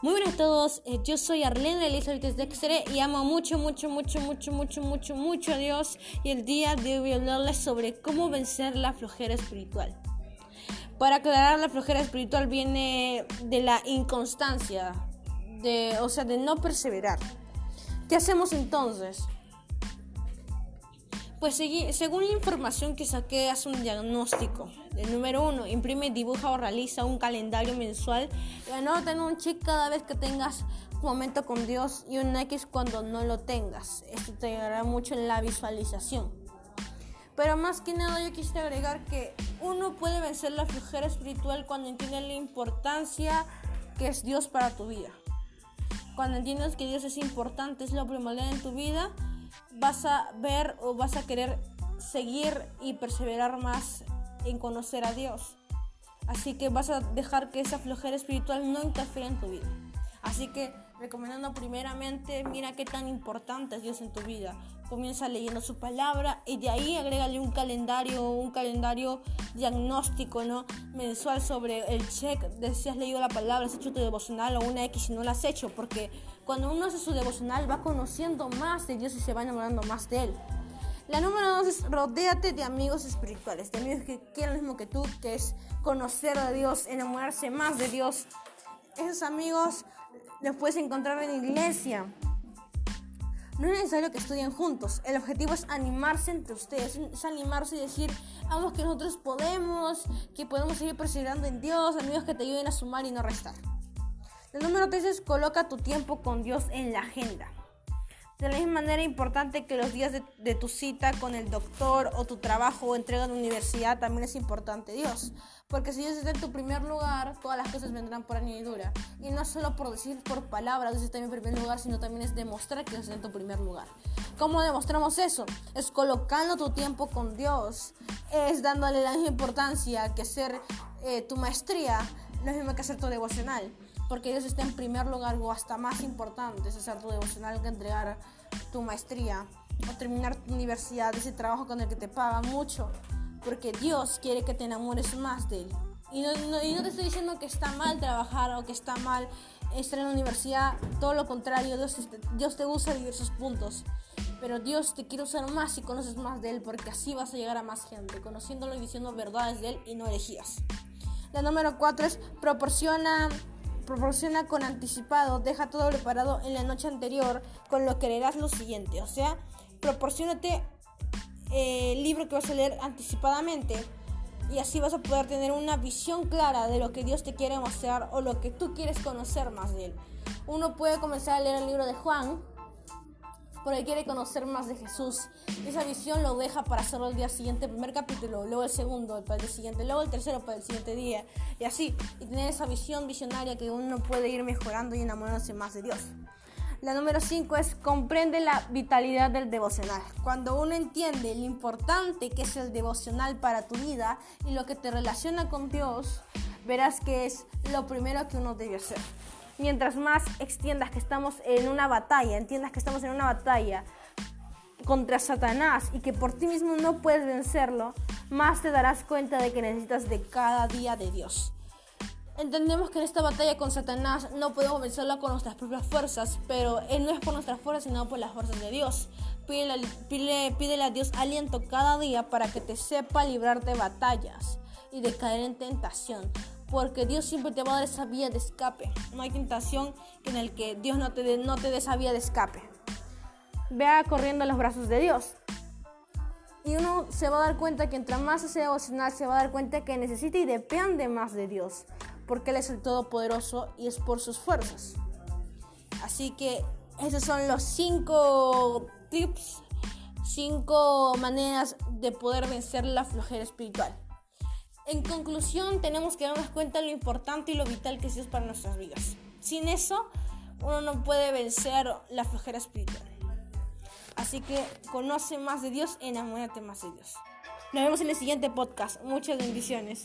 Muy buenas a todos, eh, yo soy Arlene Elizabeth Dexter y amo mucho, mucho, mucho, mucho, mucho, mucho, mucho a Dios y el día de hoy voy a hablarles sobre cómo vencer la flojera espiritual. Para aclarar, la flojera espiritual viene de la inconstancia, de, o sea, de no perseverar. ¿Qué hacemos entonces? Pues según la información que saqué, hace un diagnóstico. El número uno, imprime, dibuja o realiza un calendario mensual y anota un check cada vez que tengas un momento con Dios y un X cuando no lo tengas. Esto te ayudará mucho en la visualización. Pero más que nada yo quisiera agregar que uno puede vencer la flojera espiritual cuando entiende la importancia que es Dios para tu vida. Cuando entiendes que Dios es importante, es lo primordial en tu vida, vas a ver o vas a querer seguir y perseverar más en conocer a Dios. Así que vas a dejar que esa flojera espiritual no interfiera en tu vida. Así que recomendando primeramente, mira qué tan importante es Dios en tu vida. Comienza leyendo su palabra y de ahí agrégale un calendario, un calendario diagnóstico, ¿no? Mensual sobre el check de si has leído la palabra, has hecho tu devocional o una X si no la has hecho, porque cuando uno hace su devocional va conociendo más de Dios y se va enamorando más de Él. La número dos es rodéate de amigos espirituales, de amigos que quieren lo mismo que tú, que es conocer a Dios, enamorarse más de Dios. Esos amigos los puedes encontrar en iglesia. No es necesario que estudien juntos. El objetivo es animarse entre ustedes, es animarse y decir, vamos que nosotros podemos, que podemos seguir perseverando en Dios, amigos que te ayuden a sumar y no restar. El número 3 es coloca tu tiempo con Dios en la agenda. De la misma manera importante que los días de, tu cita con el doctor o tu trabajo o entrega en la universidad también es importante Dios. Porque si Dios está en tu primer lugar, todas las cosas vendrán por añadidura. Y no solo por decir por palabras, Dios está en primer lugar, sino también es demostrar que Dios está en tu primer lugar. ¿Cómo demostramos eso? Es colocando tu tiempo con Dios. Es dándole la misma importancia que hacer eh, tu maestría, lo mismo que hacer tu devocional porque Dios está en primer lugar o hasta más importante es hacer tu devocional que entregar tu maestría o terminar tu universidad, ese trabajo con el que te paga mucho, porque Dios quiere que te enamores más de Él. Y no, y no te estoy diciendo que está mal trabajar o que está mal estar en la universidad, todo lo contrario, Dios, Dios te usa diversos puntos. Pero Dios te quiere usar más si conoces más de Él, porque así vas a llegar a más gente, conociéndolo y diciendo verdades de Él y no herejías. La número 4 es proporciona proporciona con anticipado, deja todo preparado en la noche anterior, con lo que leerás lo siguiente. O sea, proporcionate eh, el libro que vas a leer anticipadamente y así vas a poder tener una visión clara de lo que Dios te quiere mostrar o lo que tú quieres conocer más de Él. Uno puede comenzar a leer el libro de Juan porque quiere conocer más de Jesús. Esa visión lo deja para hacerlo el día siguiente, el primer capítulo, luego el segundo para el día siguiente, luego el tercero para el siguiente día, y así, y tener esa visión visionaria que uno puede ir mejorando y enamorándose más de Dios. La número 5 es comprende la vitalidad del devocional. Cuando uno entiende lo importante que es el devocional para tu vida y lo que te relaciona con Dios, verás que es lo primero que uno debe hacer mientras más extiendas que estamos en una batalla, entiendas que estamos en una batalla contra Satanás y que por ti mismo no puedes vencerlo, más te darás cuenta de que necesitas de cada día de Dios. Entendemos que en esta batalla con Satanás no podemos vencerlo con nuestras propias fuerzas, pero Él no es por nuestras fuerzas, sino por las fuerzas de Dios. Pídele, pídele a Dios aliento cada día para que te sepa librar de batallas y de caer en tentación porque Dios siempre te va a dar esa vía de escape. No hay tentación en el que Dios no te dé, no te dé esa vía de escape. Vea corriendo a los brazos de Dios. Y uno se va a dar cuenta que entre más se devocional, se va a dar cuenta que necesita y depende más de Dios, porque Él es el Todopoderoso y es por sus fuerzas. Así que esos son los cinco tips, cinco maneras de poder vencer la flojera espiritual. En conclusión, tenemos que darnos cuenta de lo importante y lo vital que es Dios para nuestras vidas. Sin eso, uno no puede vencer la flojera espiritual. Así que conoce más de Dios, enamórate más de Dios. Nos vemos en el siguiente podcast. Muchas bendiciones.